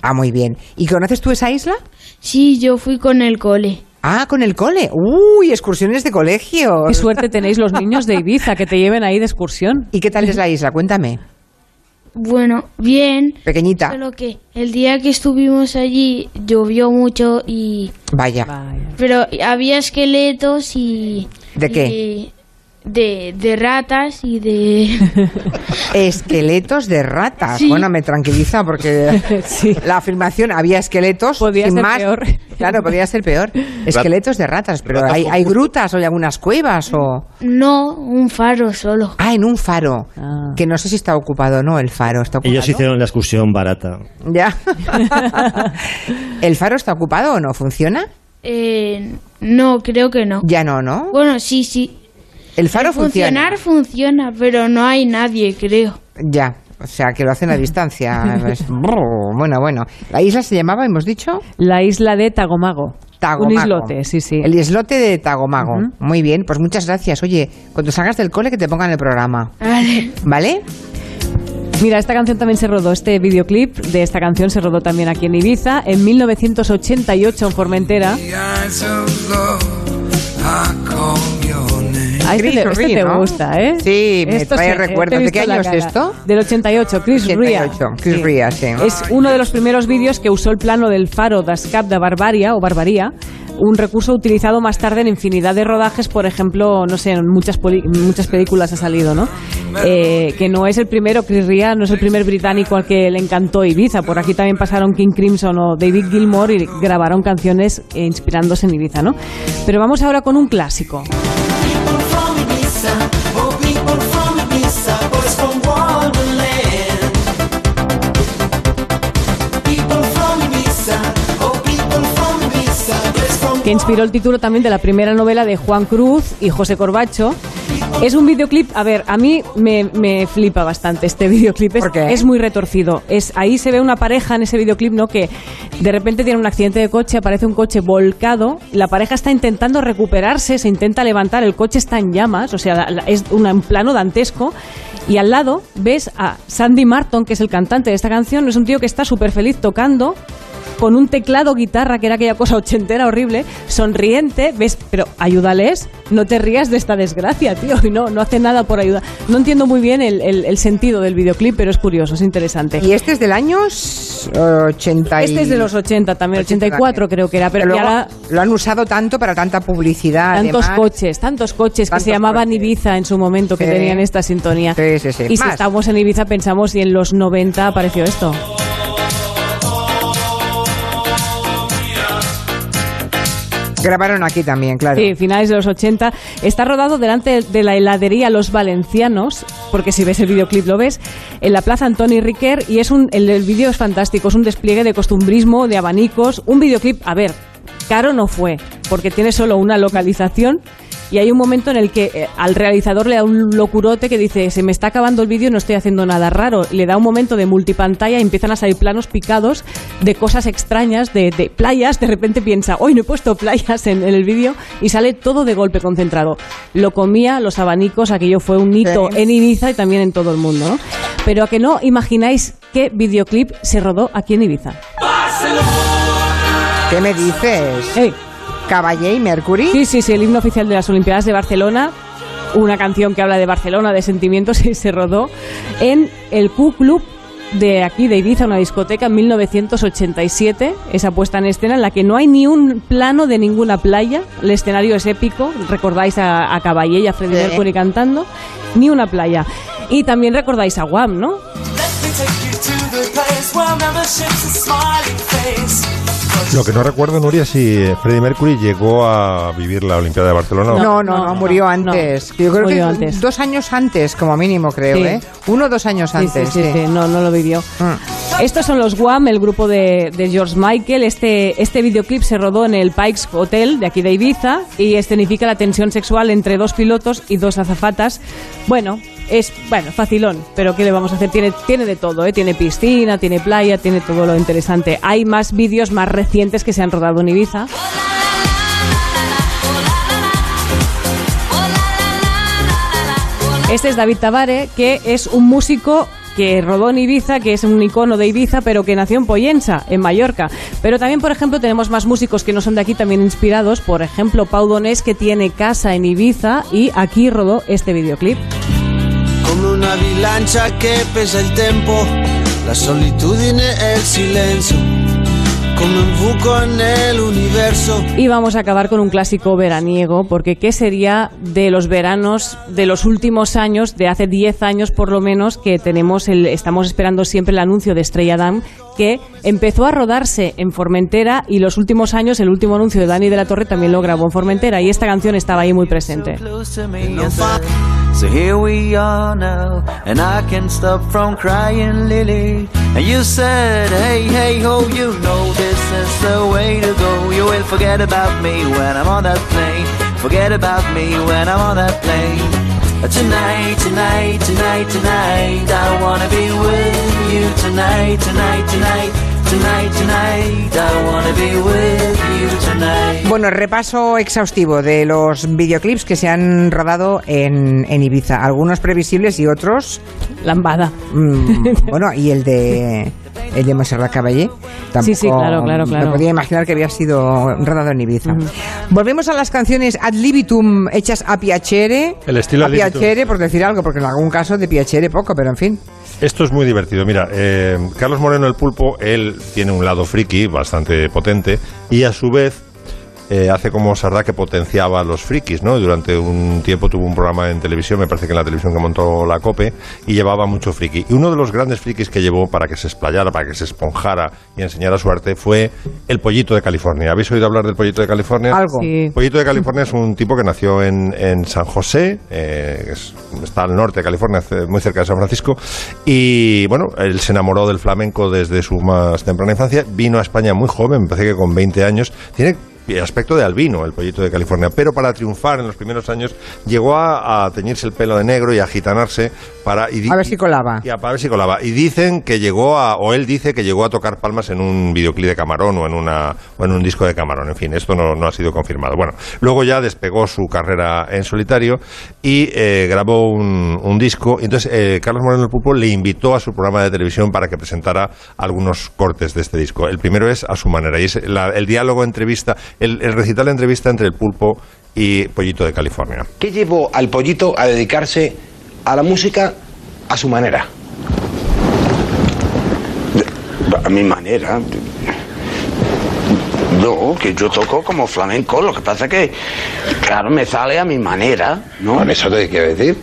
Ah, muy bien. ¿Y conoces tú esa isla? Sí, yo fui con el cole. Ah, con el cole. Uy, excursiones de colegio. Qué suerte tenéis los niños de Ibiza que te lleven ahí de excursión. ¿Y qué tal es la isla? Cuéntame. Bueno, bien. Pequeñita. Solo que el día que estuvimos allí llovió mucho y... Vaya. Pero había esqueletos y... ¿De qué? y de, de ratas y de... Esqueletos de ratas. Sí. Bueno, me tranquiliza porque la afirmación había esqueletos. Podía sin ser más. peor. Claro, podría ser peor. Esqueletos de ratas, pero Ratas hay, hay grutas o hay algunas cuevas o. No, un faro solo. Ah, en un faro. Que no sé si está ocupado o no el faro. ¿Está ocupado? Ellos hicieron la excursión barata. Ya. ¿El faro está ocupado o no? ¿Funciona? Eh, no, creo que no. Ya no, ¿no? Bueno, sí, sí. El faro funciona. Funcionar funciona, pero no hay nadie, creo. Ya. O sea, que lo hacen a distancia. Es- brr, bueno, bueno. ¿La isla se llamaba, hemos dicho? La isla de Tagomago. Tagomago. Un islote, sí, sí. El islote de Tagomago. Muy bien, pues muchas gracias. Oye, cuando salgas del cole que te pongan el programa. Vale. ¿Vale? Mira, esta canción también se rodó, este videoclip de esta canción se rodó también aquí en Ibiza en 1988 en Formentera. A este, Chris te, este Rea, te ¿no? gusta, ¿eh? Sí, me Esto trae sí, recuerdos. te he ¿De qué visto la año es cara. esto? Del 88, Chris Rea. 88, Chris Rea, sí. Es uno de los primeros vídeos que usó el plano del faro das Cap de Barbaria o Barbaría, un recurso utilizado más tarde en infinidad de rodajes, por ejemplo, no sé, en muchas, poli- muchas películas ha salido, ¿no? Eh, que no es el primero, Chris Rea no es el primer británico al que le encantó Ibiza. Por aquí también pasaron King Crimson o David Gilmour y grabaron canciones eh, inspirándose en Ibiza, ¿no? Pero vamos ahora con un clásico. Que inspiró el título también de la primera novela de Juan Cruz y José Corbacho. Es un videoclip, a ver, a mí me, me flipa bastante este videoclip, es, es muy retorcido. Es, ahí se ve una pareja en ese videoclip, ¿no? Que de repente tiene un accidente de coche, aparece un coche volcado, la pareja está intentando recuperarse, se intenta levantar, el coche está en llamas, o sea, es una- un plano dantesco. Y al lado ves a Sandy Martin, que es el cantante de esta canción, es un tío que está súper feliz tocando con un teclado guitarra, que era aquella cosa ochentera horrible, sonriente, ves, pero ayúdales, no te rías de esta desgracia, tío, y no, no hace nada por ayudar. No entiendo muy bien el, el- el sentido del videoclip, pero es curioso, es interesante. Y este es del año 80 y... Este es de los 80 también, 80 84 creo que era, pero y ahora lo han usado tanto para tanta publicidad. tantos además. coches, tantos coches que se llamaban Ibiza en su momento, que tenían esta sintonía. Sí, sí, sí. Y si estamos en Ibiza pensamos y en los 90 apareció esto. Grabaron aquí también, claro. Sí, finales de los 80. Está rodado delante de la heladería Los Valencianos, porque si ves el videoclip lo ves, en la plaza Antoni Riquer, y es un, el, el vídeo es fantástico, es un despliegue de costumbrismo, de abanicos, un videoclip, a ver, caro no fue, porque tiene solo una localización. Y hay un momento en el que eh, al realizador le da un locurote que dice, se me está acabando el vídeo y no estoy haciendo nada raro. Le da un momento de multipantalla y empiezan a salir planos picados de cosas extrañas, de, de playas. De repente piensa, hoy no he puesto playas en, en el vídeo y sale todo de golpe concentrado. Lo comía, los abanicos, aquello fue un hito Sí. en Ibiza y también en todo el mundo. ¿no? Pero a que no imagináis qué videoclip se rodó aquí en Ibiza. ¿Qué me dices? ¿Caballé y Mercury? Sí, sí, sí, el himno oficial de las Olimpiadas de Barcelona. Una canción que habla de Barcelona, de sentimientos, y se rodó en el Q Club de aquí, de Ibiza, una discoteca en 1987. Esa puesta en escena en la que no hay ni un plano de ninguna playa. El escenario es épico. Recordáis a, a Caballé y a Freddie Sí. Mercury cantando. Ni una playa. Y también recordáis a Guam, ¿no? Lo que no recuerdo, Nuria, es si Freddie Mercury llegó a vivir la Olimpiada de Barcelona. o No, no, no, murió antes. Yo creo Murió que antes. dos años antes, como mínimo, creo, Sí. ¿eh? Uno o dos años Sí, antes. sí, sí, sí, no, no lo vivió. Estos son los Guam, el grupo de, de George Michael. Este, este videoclip se rodó en el Pikes Hotel de aquí de Ibiza y escenifica la tensión sexual entre dos pilotos y dos azafatas. Bueno, es bueno, facilón, pero ¿qué le vamos a hacer? Tiene, tiene de todo, ¿eh? tiene piscina, tiene playa, tiene todo lo interesante. Hay más vídeos más recientes que se han rodado en Ibiza. Este es David Tabare, que es un músico que rodó en Ibiza, que es un icono de Ibiza, pero que nació en Poyensa, en Mallorca. Pero también, por ejemplo, tenemos más músicos que no son de aquí, también inspirados. Por ejemplo, Pau Donés, que tiene casa en Ibiza y aquí rodó este videoclip. Una bilancia che pesa il tempo, la solitudine e il silenzio. Y vamos a acabar con un clásico veraniego, porque ¿qué sería de los veranos de los últimos años, de hace 10 años por lo menos, que tenemos el, estamos esperando siempre el anuncio de Estrella Damm, que empezó a rodarse en Formentera y los últimos años el último anuncio de Dani de la Torre también lo grabó en Formentera y esta canción estaba ahí muy presente. So here we are now, and I can't stop from crying, Lily. And you said, hey, hey, ho, you know this is the way to go. You will forget about me when I'm on that plane. Forget about me when I'm on that plane. Tonight, tonight, tonight, tonight, I wanna be with you tonight, tonight, tonight. Tonight, tonight, I wanna be with you tonight. Bueno, repaso exhaustivo de los videoclips que se han rodado en, en Ibiza. Algunos previsibles y otros. Lambada. mm, bueno, y el de. El de Montserrat Caballé. Tampoco Sí, sí, claro, claro, claro. Me podía imaginar que había sido rodado en Ibiza. Volvemos a las canciones ad libitum hechas a piacere. El estilo a ad libitum. piacere, por decir algo, porque en algún caso de piacere poco, pero en fin. Esto es muy divertido. Mira, eh, Carlos Moreno el Pulpo, él tiene un lado friki bastante potente y a su vez eh, hace como Sardá que potenciaba a los frikis, ¿no? Durante un tiempo tuvo un programa en televisión, me parece que en la televisión que montó la COPE, y llevaba mucho friki. Y uno de los grandes frikis que llevó para que se explayara, para que se esponjara y enseñara su arte fue el Pollito de California. ¿Habéis oído hablar del Pollito de California? Algo. Sí. Pollito de California es un tipo que nació en, en San José, eh, es- está al norte de California, muy cerca de San Francisco, y bueno, él se enamoró del flamenco desde su más temprana infancia, vino a España muy joven, me parece que con 20 años, tiene aspecto de albino, el pollito de California, pero para triunfar en los primeros años llegó a, a teñirse el pelo de negro y a gitanarse para... Y, A ver si colaba. y a, para ver si colaba. Y dicen que llegó a, o él dice que llegó a tocar palmas en un videoclip de Camarón o en, una, o en un disco de Camarón. En fin, esto no, no ha sido confirmado. Bueno, luego ya despegó su carrera en solitario y eh, grabó un, un disco. Y Entonces, eh, Carlos Moreno del Pulpo le invitó a su programa de televisión para que presentara algunos cortes de este disco. El primero es a su manera y es la- el diálogo entrevista, el, el recital de entrevista entre el Pulpo y Pollito de California. ¿Qué llevó al pollito a dedicarse a la música a su manera? A mi manera. No, que yo toco como flamenco, lo que pasa que, claro, me sale a mi manera, ¿no? Con eso te quiero decir.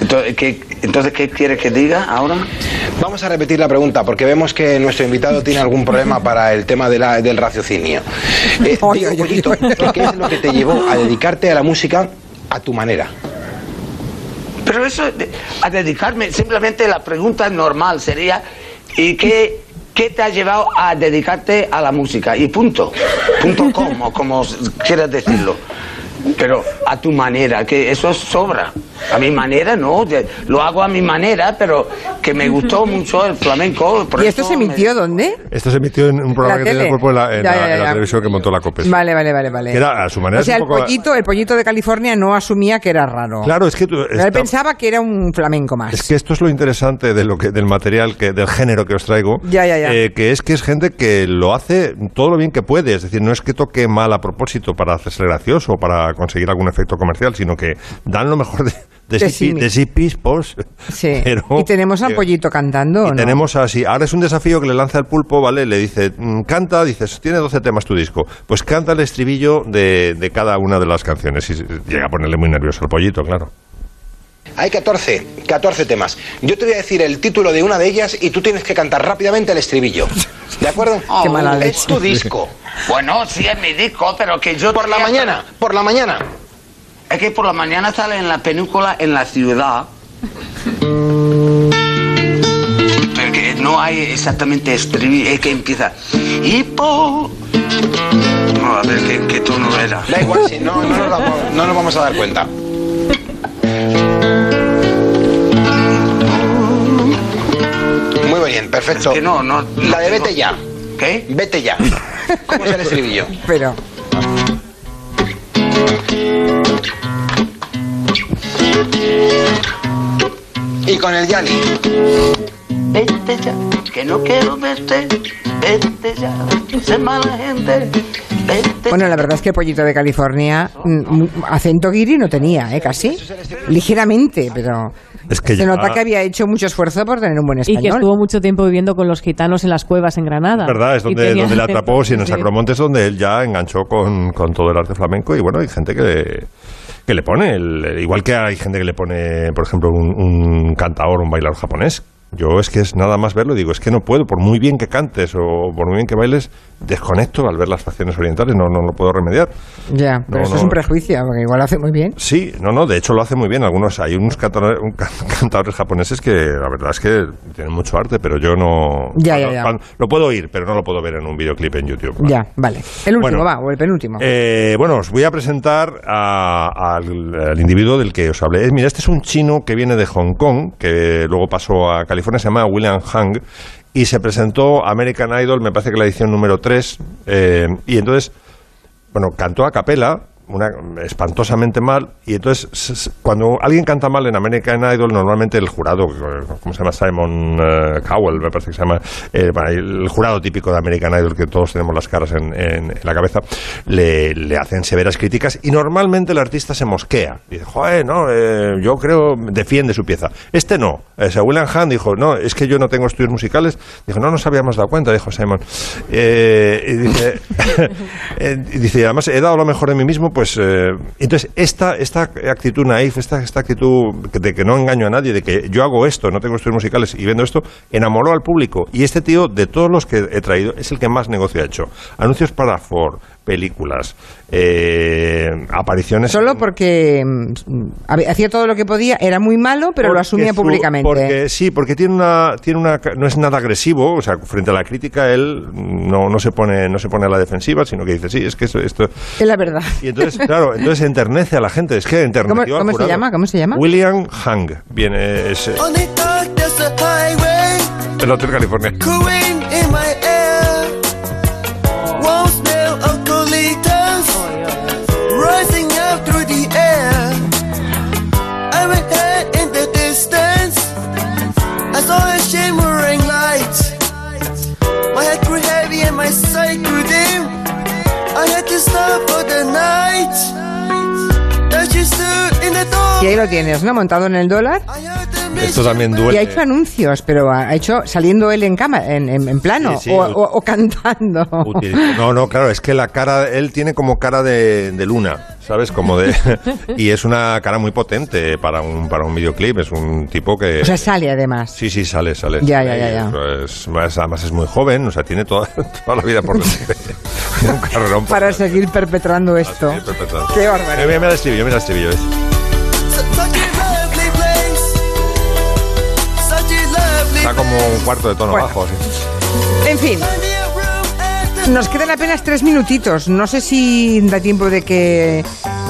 Entonces, ¿qué, entonces, ¿qué quieres que diga ahora? Vamos a repetir la pregunta porque vemos que nuestro invitado tiene algún problema para el tema de la- del raciocinio. Eh, digo, pollito, ¿qué es lo que te llevó a dedicarte a la música a tu manera? Pero eso, a dedicarme, simplemente la pregunta normal sería, ¿y qué, qué te ha llevado a dedicarte a la música? Y punto. Punto com, o como quieras decirlo. Pero a tu manera, que eso sobra. A mi manera, no, lo hago a mi manera, pero que me gustó mucho el flamenco. por ¿Y esto se me- emitió dónde? Esto se emitió en un programa que tenía el cuerpo en la, en Ya, la- ya, en la ya. televisión que montó la COPE. sí. Vale, vale, vale, vale. Que era a su manera. o sea, es el poco- pollito, el pollito de California no asumía que era raro. Claro, es que tú- él pensaba que era un flamenco más. Es que esto es lo interesante de lo que, del material, que, del género que os traigo. Ya, ya, ya. eh, que es que es gente que lo hace todo lo bien que puede. Es decir, no es que toque mal a propósito para hacerse gracioso o para conseguir algún efecto comercial, sino que dan lo mejor de, de, De sí, sí pi- de sí pispos. Sí. Pero, y tenemos al eh, pollito cantando, ¿o y no? tenemos así, ahora es un desafío que le lanza el pulpo, ¿vale? Le dice, mm, canta, dices, tiene 12 temas tu disco. Pues canta el estribillo de, de cada una de las canciones. Y llega a ponerle muy nervioso al pollito, claro. Hay 14, 14 temas. Yo te voy a decir el título de una de ellas y tú tienes que cantar rápidamente el estribillo. ¿De acuerdo? Qué mala es leche. tu disco. Bueno, sí es mi disco, pero que yo... Por la mañana, por la mañana. Es que por la mañana sale en la película en la ciudad. Pero que no hay exactamente estribillo, es que empieza. Y por. No, a ver, que, que tú no eras. Da igual, si no, no, nos vamos, no nos vamos a dar cuenta. Muy bien, perfecto. Es que no, no. La de vete ya. ¿Qué? Vete ya. ¿Cómo es el estribillo? Pero. Y con el Yanni. Vete ya, que no quiero verte. Vete ya, sé mala gente. Vete Bueno, la verdad es que el pollito de California mm, mm, acento guiri no tenía, ¿eh? Casi. Ligeramente, pero Es que se ya- nota que había hecho mucho esfuerzo por tener un buen Y español. que estuvo mucho tiempo viviendo con los gitanos en las cuevas en Granada. verdad, es Y donde, donde le atrapó, si en el. Sacromonte es donde él ya enganchó con, con todo el arte flamenco y bueno, hay gente que le, que le pone, el- igual que hay gente que le pone, por ejemplo, un, un cantaor, un bailador japonés, Yo es que es nada más verlo, digo, es que no puedo, por muy bien que cantes o por muy bien que bailes, desconecto al ver las facciones orientales, no, no lo puedo remediar. Ya, pero No, eso es no. un prejuicio, porque igual lo hace muy bien. Sí, no, no, de hecho lo hace muy bien. Algunos, hay unos cantadores, un can- cantadores japoneses que la verdad es que tienen mucho arte, pero yo no. Ya, ya, ya. lo puedo oír, pero no lo puedo ver en un videoclip en YouTube. Ya, vale. El último Bueno. va, o el penúltimo. Eh, bueno, os voy a presentar a- al, al individuo del que os hablé. Mira, este es un chino que viene de Hong Kong, que luego pasó a California, se llama William Hang, y se presentó American Idol, me parece que la edición número 3, y entonces, bueno, cantó a capela, una, espantosamente mal, y entonces cuando alguien canta mal en American Idol, normalmente el jurado, ¿cómo se llama? Simon eh, Cowell, me parece que se llama, eh, el jurado típico de American Idol, que todos tenemos las caras en, en- la cabeza, le, le hacen severas críticas y normalmente el artista se mosquea. Dice, joder, no, eh, yo creo, defiende su pieza. Este no. Sea, William Hahn dijo, no, es que yo no tengo estudios musicales. Dijo, no nos habíamos dado cuenta, dijo Simon. Eh, y dice, eh, y dice, y además he dado lo mejor de mí mismo, pues eh, entonces esta, esta actitud naif, esta, esta actitud de que no engaño a nadie, de que yo hago esto, no tengo estudios musicales y vendo esto, enamoró al público. Y este tío, de todos los que he traído, es el que más negocio ha hecho. Anuncios para Ford, películas, eh, apariciones. Solo porque mm, hacía todo lo que podía, era muy malo, pero lo asumía su- públicamente. Porque, sí, porque tiene una, tiene una, no es nada agresivo, o sea, frente a la crítica él no, no se pone, no se pone a la defensiva, sino que dice, sí, es que esto, esto- Es la verdad. y entonces, claro, entonces enternece a la gente, es que enterneció ¿Cómo, cómo se llama? ¿Cómo se llama? William Hang, viene, es On the dark, there's a highway. del Hotel California. Y ahí lo tienes, ¿no? Montado en el dólar. Esto también Y duele. ha hecho anuncios, pero ha hecho saliendo él en cama, en, en- en plano, Sí, sí. o, o- o cantando. No, no, claro, es que la cara, él tiene como cara de, de luna, ¿sabes? Como de... y es una cara muy potente para un, para un videoclip, es un tipo que... O sea, sale además. Sí, sí, sale, sale. Ya, ya, ya, ya. Es- más- además es muy joven, o sea, tiene toda, toda la vida por delante. un carrerón por Para seguir perpetrando esto. perpetrando. Qué barbaridad. Mira, mira el estribillo, mira el estribillo. ¿ves? Como un cuarto de tono Bueno. bajo, así. En fin. Nos quedan apenas tres minutitos. No sé si da tiempo de que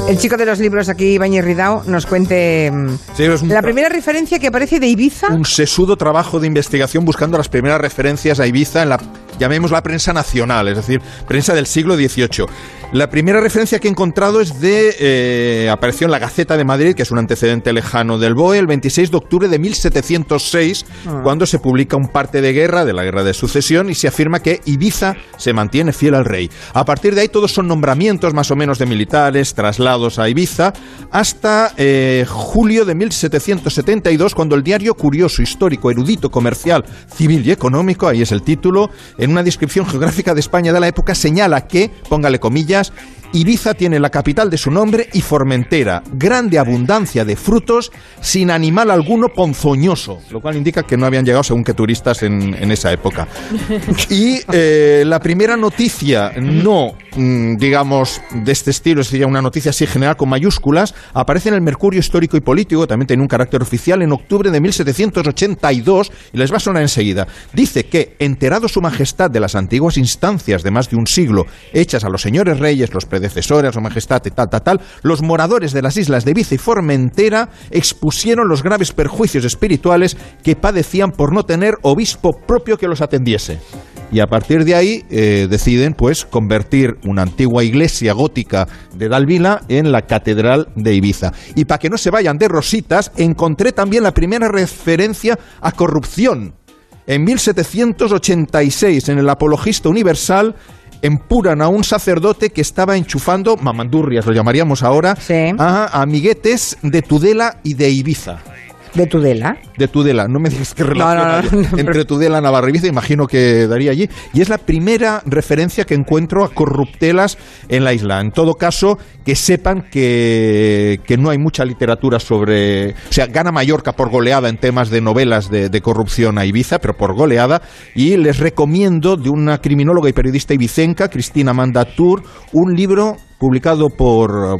el chico de los libros aquí, Ibañez Ridao, nos cuente mm, Sí, la primera referencia que aparece de Ibiza. un sesudo trabajo de investigación buscando las primeras referencias a Ibiza en la, llamemos la prensa nacional, es decir, prensa del siglo XVIII. La primera referencia que he encontrado es de, eh, apareció en la Gaceta de Madrid, que es un antecedente lejano del BOE, el 26 de octubre de 1706, Ah. cuando se publica un parte de guerra, de la Guerra de Sucesión, y se afirma que Ibiza se mantiene fiel al rey. A partir de ahí todos son nombramientos más o menos de militares, traslados a Ibiza, hasta eh, julio de 1772, cuando el diario Curioso, Histórico, Erudito, Comercial, Civil y Económico, ahí es el título, en una descripción geográfica de España de la época señala que, póngale comillas, Ibiza tiene la capital de su nombre y Formentera, grande abundancia de frutos, sin animal alguno ponzoñoso, lo cual indica que no habían llegado según que turistas en, en esa época. Y eh, la primera noticia, no mm, digamos de este estilo, es decir, una noticia así general con mayúsculas, aparece en el Mercurio Histórico y Político, también tiene un carácter oficial, en octubre de 1782, y les va a sonar enseguida. Dice que, enterado su majestad de las antiguas instancias de más de un siglo hechas a los señores reyes, los predecesores, a su majestad y tal, tal, tal, los moradores de las islas de Ibiza y Formentera expusieron los graves perjuicios espirituales que padecían por no tener obispo propio que los atendiese. Y a partir de ahí eh, deciden pues convertir una antigua iglesia gótica de Dalvila en la catedral de Ibiza. Y para que no se vayan de rositas, encontré también la primera referencia a corrupción. En 1786, en el Apologista Universal, empuran a un sacerdote que estaba enchufando, mamandurrias lo llamaríamos ahora, a amiguetes de Tudela y de Ibiza. De Tudela. de Tudela. No me digas No, relación no, no, hay no, entre Tudela y Navarra Ibiza, imagino que daría allí. Y es la primera referencia que encuentro a corruptelas en la isla. En todo caso, que sepan que, que no hay mucha literatura sobre... O sea, gana Mallorca por goleada en temas de novelas de, de corrupción a Ibiza, pero por goleada. Y les recomiendo de una criminóloga y periodista ibicenca, Cristina Mandatur, un libro publicado por...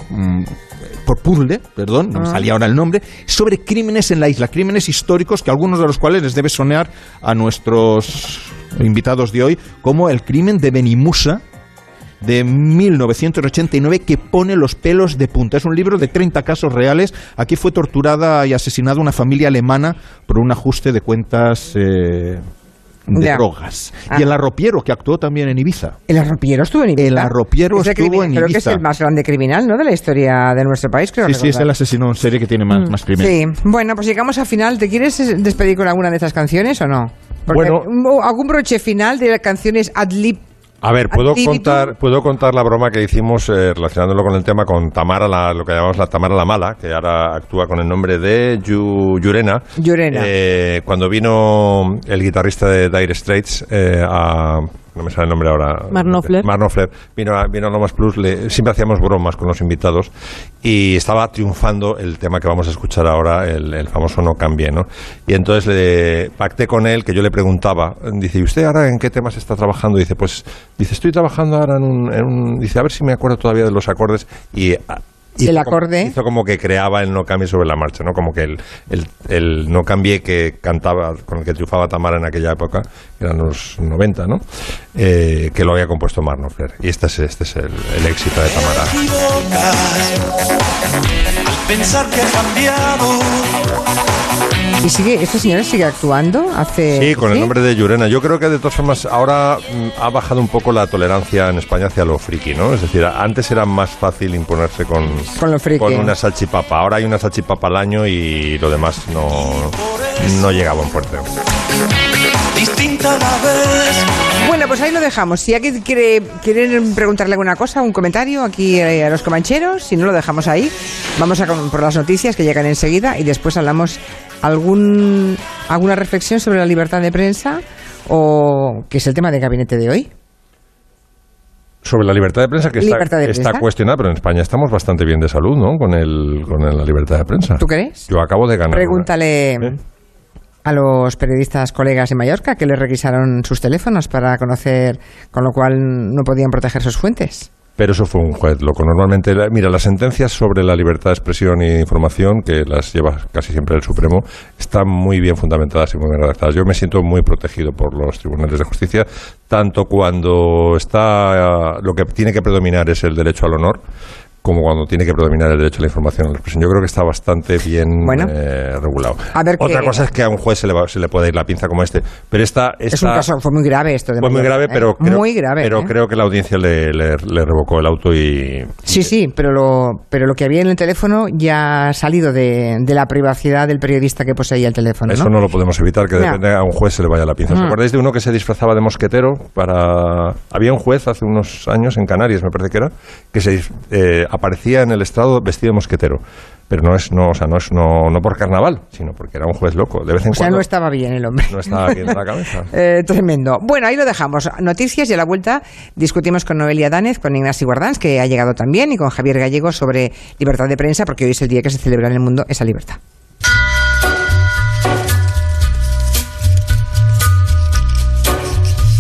por Puzzle, perdón, no me Ah. salía ahora el nombre, sobre crímenes en la isla, crímenes históricos que algunos de los cuales les debe sonar a nuestros invitados de hoy, como el crimen de Benimusa de 1989 que pone los pelos de punta. Es un libro de 30 casos reales. Aquí fue torturada y asesinada una familia alemana por un ajuste de cuentas eh, de Ya. drogas. Ah. Y el arropiero, que actuó también en Ibiza. El arropiero estuvo en Ibiza. El arropiero estuvo crimen- en Creo que es Ibiza. el más grande criminal, ¿no? De la historia de nuestro país, creo Sí, sí, es el asesino en serie que tiene más, más crímenes. Sí, bueno, pues llegamos al final. ¿Te quieres despedir con alguna de estas canciones o no? Porque Bueno. algún broche final de las canciones Adlib. A ver, puedo contar, puedo contar la broma que hicimos eh, relacionándolo con el tema con Tamara, la- lo que llamamos la Tamara la Mala, que ahora actúa con el nombre de Yu- Yurena. Yurena. Eh, cuando vino el guitarrista de Dire Straits eh, a... No me sale el nombre ahora. Mark Knopfler. Vino a, vino a Lomas Plus. le- siempre hacíamos bromas con los invitados y estaba triunfando el tema que vamos a escuchar ahora, el, el famoso No Cambie, ¿no? Y entonces le pacté con él que yo le preguntaba, dice, ¿y usted ahora en qué temas está trabajando? Dice, pues, dice, estoy trabajando ahora en un, en un- dice, a ver si me acuerdo todavía de los acordes y... ah, hizo El como- acorde. hizo como que creaba el no cambie sobre la marcha, ¿no? Como que el, el, el no cambie que cantaba, con el que triunfaba Tamara en aquella época, que eran los 90, ¿no? Eh, que lo había compuesto Knopfler. Y este es, este es el, el éxito de Tamara. Pensar que he cambiado. ¿Y sigue, esta señora sigue actuando? Hace, Sí, con el nombre de Yurena. Yo creo que de todas formas ahora mm, ha bajado un poco la tolerancia en España hacia lo friki, ¿no? Es decir, antes era más fácil imponerse con, Con lo friki. con una salchipapa. Ahora hay una salchipapa al año y lo demás no, no llega a buen puerto. Distinta a la vez. Bueno, pues ahí lo dejamos. Si alguien quiere quieren preguntarle alguna cosa, un comentario aquí eh, a los comancheros, si no lo dejamos ahí, vamos a por las noticias que llegan enseguida y después hablamos algún alguna reflexión sobre la libertad de prensa o que es el tema del gabinete de hoy. Sobre la libertad de prensa que está, de cuestionada, pero en España estamos bastante bien de salud, ¿no? Con, el, con la libertad de prensa. ¿Tú crees? Yo acabo de ganar. una- Pregúntale a los periodistas colegas en Mallorca que les requisaron sus teléfonos para conocer, con lo cual no podían proteger sus fuentes. Pero eso fue un juez loco. Normalmente, mira, las sentencias sobre la libertad de expresión y de información, que las lleva casi siempre el Supremo, están muy bien fundamentadas y muy bien redactadas. Yo me siento muy protegido por los tribunales de justicia, tanto cuando está lo que tiene que predominar es el derecho al honor, como cuando tiene que predominar el derecho a la información y a la expresión. Yo creo que está bastante bien Bueno. eh, regulado. A ver Otra cosa es que a un juez se le, va- se le puede ir la pinza como este, pero esta, Es un caso, fue muy grave esto. De fue muy grave, ¿eh? pero creo, muy grave. pero ¿eh? creo que la audiencia le, le- le revocó el auto y Sí, sí, pero lo, pero lo que había en el teléfono ya ha salido de, de la privacidad del periodista que poseía el teléfono. Eso no lo podemos evitar, que No. depende a un juez se le vaya la pinza. ¿Os Mm. acordáis de uno que se disfrazaba de mosquetero para... Había un juez hace unos años en Canarias, me parece que era, que se aparecía en el estrado vestido de mosquetero. Pero no es, no, o sea, no es no, no por carnaval, sino porque era un juez loco. De vez en O sea, cuando no estaba bien el hombre. no estaba bien de la cabeza. Eh, tremendo. Bueno, ahí lo dejamos. Noticias y a la vuelta discutimos con Noelia Danez, con Ignacio Guardans, que ha llegado también, y con Javier Gallego sobre libertad de prensa, porque hoy es el día que se celebra en el mundo esa libertad.